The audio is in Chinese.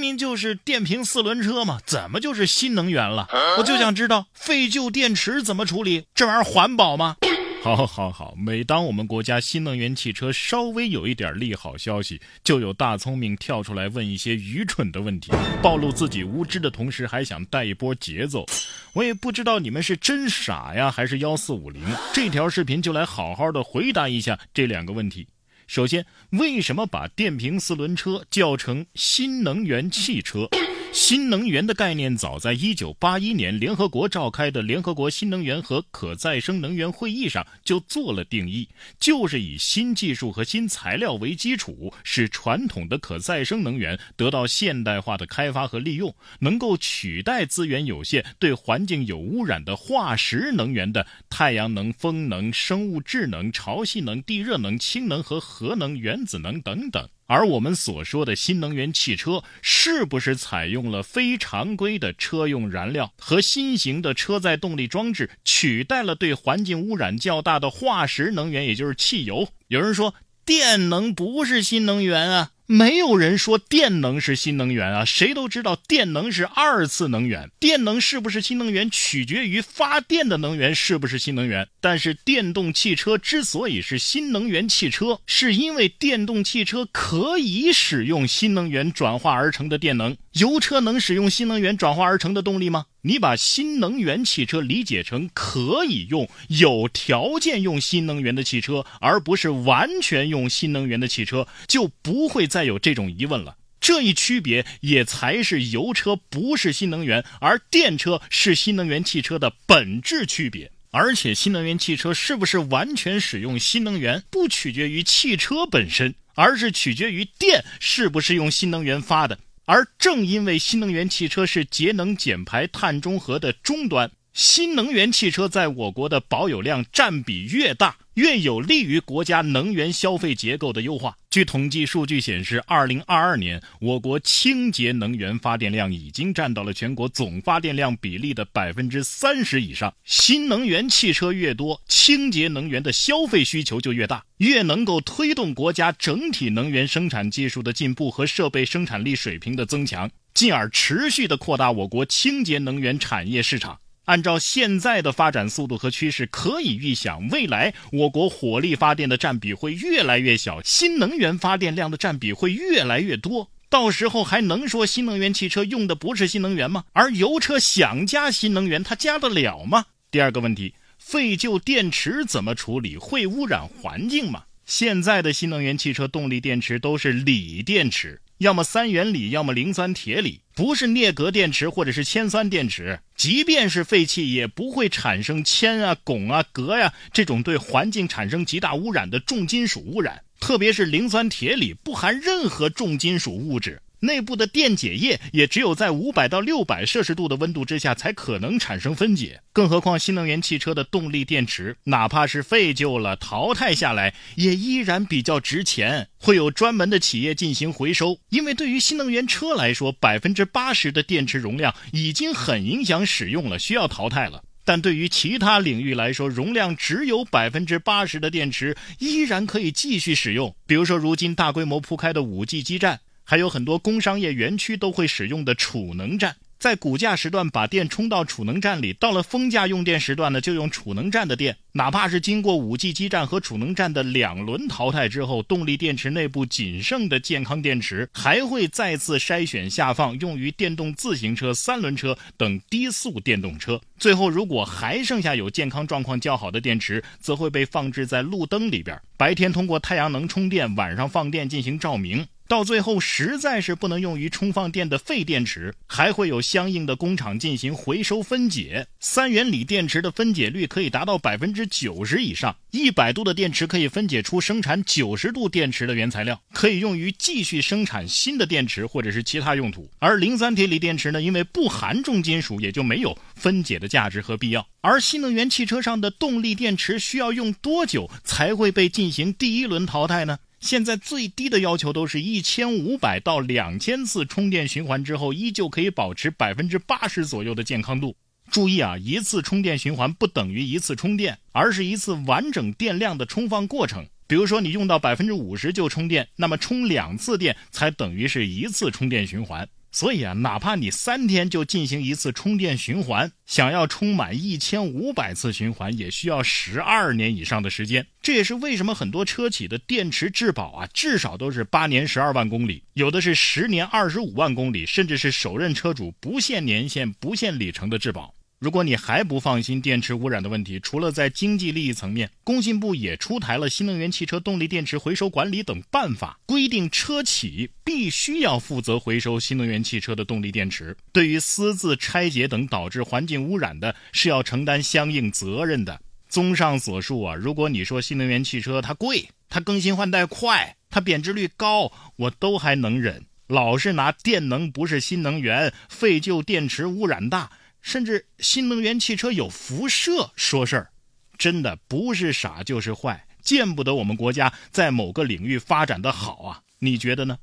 明就是电瓶四轮车嘛，怎么就是新能源了？我就想知道废旧电池怎么处理，这玩意儿环保吗？好，好，好！每当我们国家新能源汽车稍微有一点利好消息，就有大聪明跳出来问一些愚蠢的问题，暴露自己无知的同时，还想带一波节奏。我也不知道你们是真傻呀，还是幺四五零。这条视频就来好好的回答一下这两个问题。首先，为什么把电瓶四轮车叫成新能源汽车？新能源的概念早在一九八一年联合国召开的联合国新能源和可再生能源会议上就做了定义，就是以新技术和新材料为基础，使传统的可再生能源得到现代化的开发和利用，能够取代资源有限、对环境有污染的化石能源的太阳能、风能、生物质能、潮汐能、地热能、氢能和核能、原子能等等。而我们所说的新能源汽车，是不是采用了非常规的车用燃料和新型的车载动力装置，取代了对环境污染较大的化石能源，也就是汽油？有人说，电能不是新能源啊。没有人说电能是新能源啊，谁都知道电能是二次能源。电能是不是新能源，取决于发电的能源是不是新能源。但是电动汽车之所以是新能源汽车，是因为电动汽车可以使用新能源转化而成的电能。油车能使用新能源转化而成的动力吗？你把新能源汽车理解成可以用、有条件用新能源的汽车，而不是完全用新能源的汽车，就不会再有这种疑问了。这一区别也才是油车不是新能源，而电车是新能源汽车的本质区别。而且，新能源汽车是不是完全使用新能源，不取决于汽车本身，而是取决于电是不是用新能源发的。而正因为新能源汽车是节能减排、碳中和的终端，新能源汽车在我国的保有量占比越大。越有利于国家能源消费结构的优化。据统计数据显示，二零二二年我国清洁能源发电量已经占到了全国总发电量比例的百分之三十以上。新能源汽车越多，清洁能源的消费需求就越大，越能够推动国家整体能源生产技术的进步和设备生产力水平的增强，进而持续的扩大我国清洁能源产业市场。按照现在的发展速度和趋势，可以预想，未来我国火力发电的占比会越来越小，新能源发电量的占比会越来越多。到时候还能说新能源汽车用的不是新能源吗？而油车想加新能源，它加得了吗？第二个问题，废旧电池怎么处理？会污染环境吗？现在的新能源汽车动力电池都是锂电池。要么三元锂，要么磷酸铁锂，不是镍镉电池或者是铅酸电池。即便是废弃，也不会产生铅啊、汞啊、镉呀这种对环境产生极大污染的重金属污染。特别是磷酸铁锂，不含任何重金属物质。内部的电解液也只有在五百到六百摄氏度的温度之下才可能产生分解，更何况新能源汽车的动力电池，哪怕是废旧了、淘汰下来，也依然比较值钱，会有专门的企业进行回收。因为对于新能源车来说，百分之八十的电池容量已经很影响使用了，需要淘汰了。但对于其他领域来说，容量只有百分之八十的电池依然可以继续使用。比如说，如今大规模铺开的五 G 基站。还有很多工商业园区都会使用的储能站，在谷价时段把电充到储能站里，到了峰价用电时段呢，就用储能站的电。哪怕是经过五 G 基站和储能站的两轮淘汰之后，动力电池内部仅剩的健康电池还会再次筛选下放，用于电动自行车、三轮车等低速电动车。最后，如果还剩下有健康状况较好的电池，则会被放置在路灯里边，白天通过太阳能充电，晚上放电进行照明。到最后，实在是不能用于充放电的废电池，还会有相应的工厂进行回收分解。三元锂电池的分解率可以达到百分之九十以上，一百度的电池可以分解出生产九十度电池的原材料，可以用于继续生产新的电池或者是其他用途。而磷酸铁锂电池呢，因为不含重金属，也就没有分解的价值和必要。而新能源汽车上的动力电池需要用多久才会被进行第一轮淘汰呢？现在最低的要求都是一千五百到两千次充电循环之后，依旧可以保持百分之八十左右的健康度。注意啊，一次充电循环不等于一次充电，而是一次完整电量的充放过程。比如说，你用到百分之五十就充电，那么充两次电才等于是一次充电循环。所以啊，哪怕你三天就进行一次充电循环，想要充满一千五百次循环，也需要十二年以上的时间。这也是为什么很多车企的电池质保啊，至少都是八年十二万公里，有的是十年二十五万公里，甚至是首任车主不限年限、不限里程的质保。如果你还不放心电池污染的问题，除了在经济利益层面，工信部也出台了新能源汽车动力电池回收管理等办法，规定车企必须要负责回收新能源汽车的动力电池，对于私自拆解等导致环境污染的，是要承担相应责任的。综上所述啊，如果你说新能源汽车它贵，它更新换代快，它贬值率高，我都还能忍。老是拿电能不是新能源，废旧电池污染大。甚至新能源汽车有辐射说事儿，真的不是傻就是坏，见不得我们国家在某个领域发展的好啊！你觉得呢？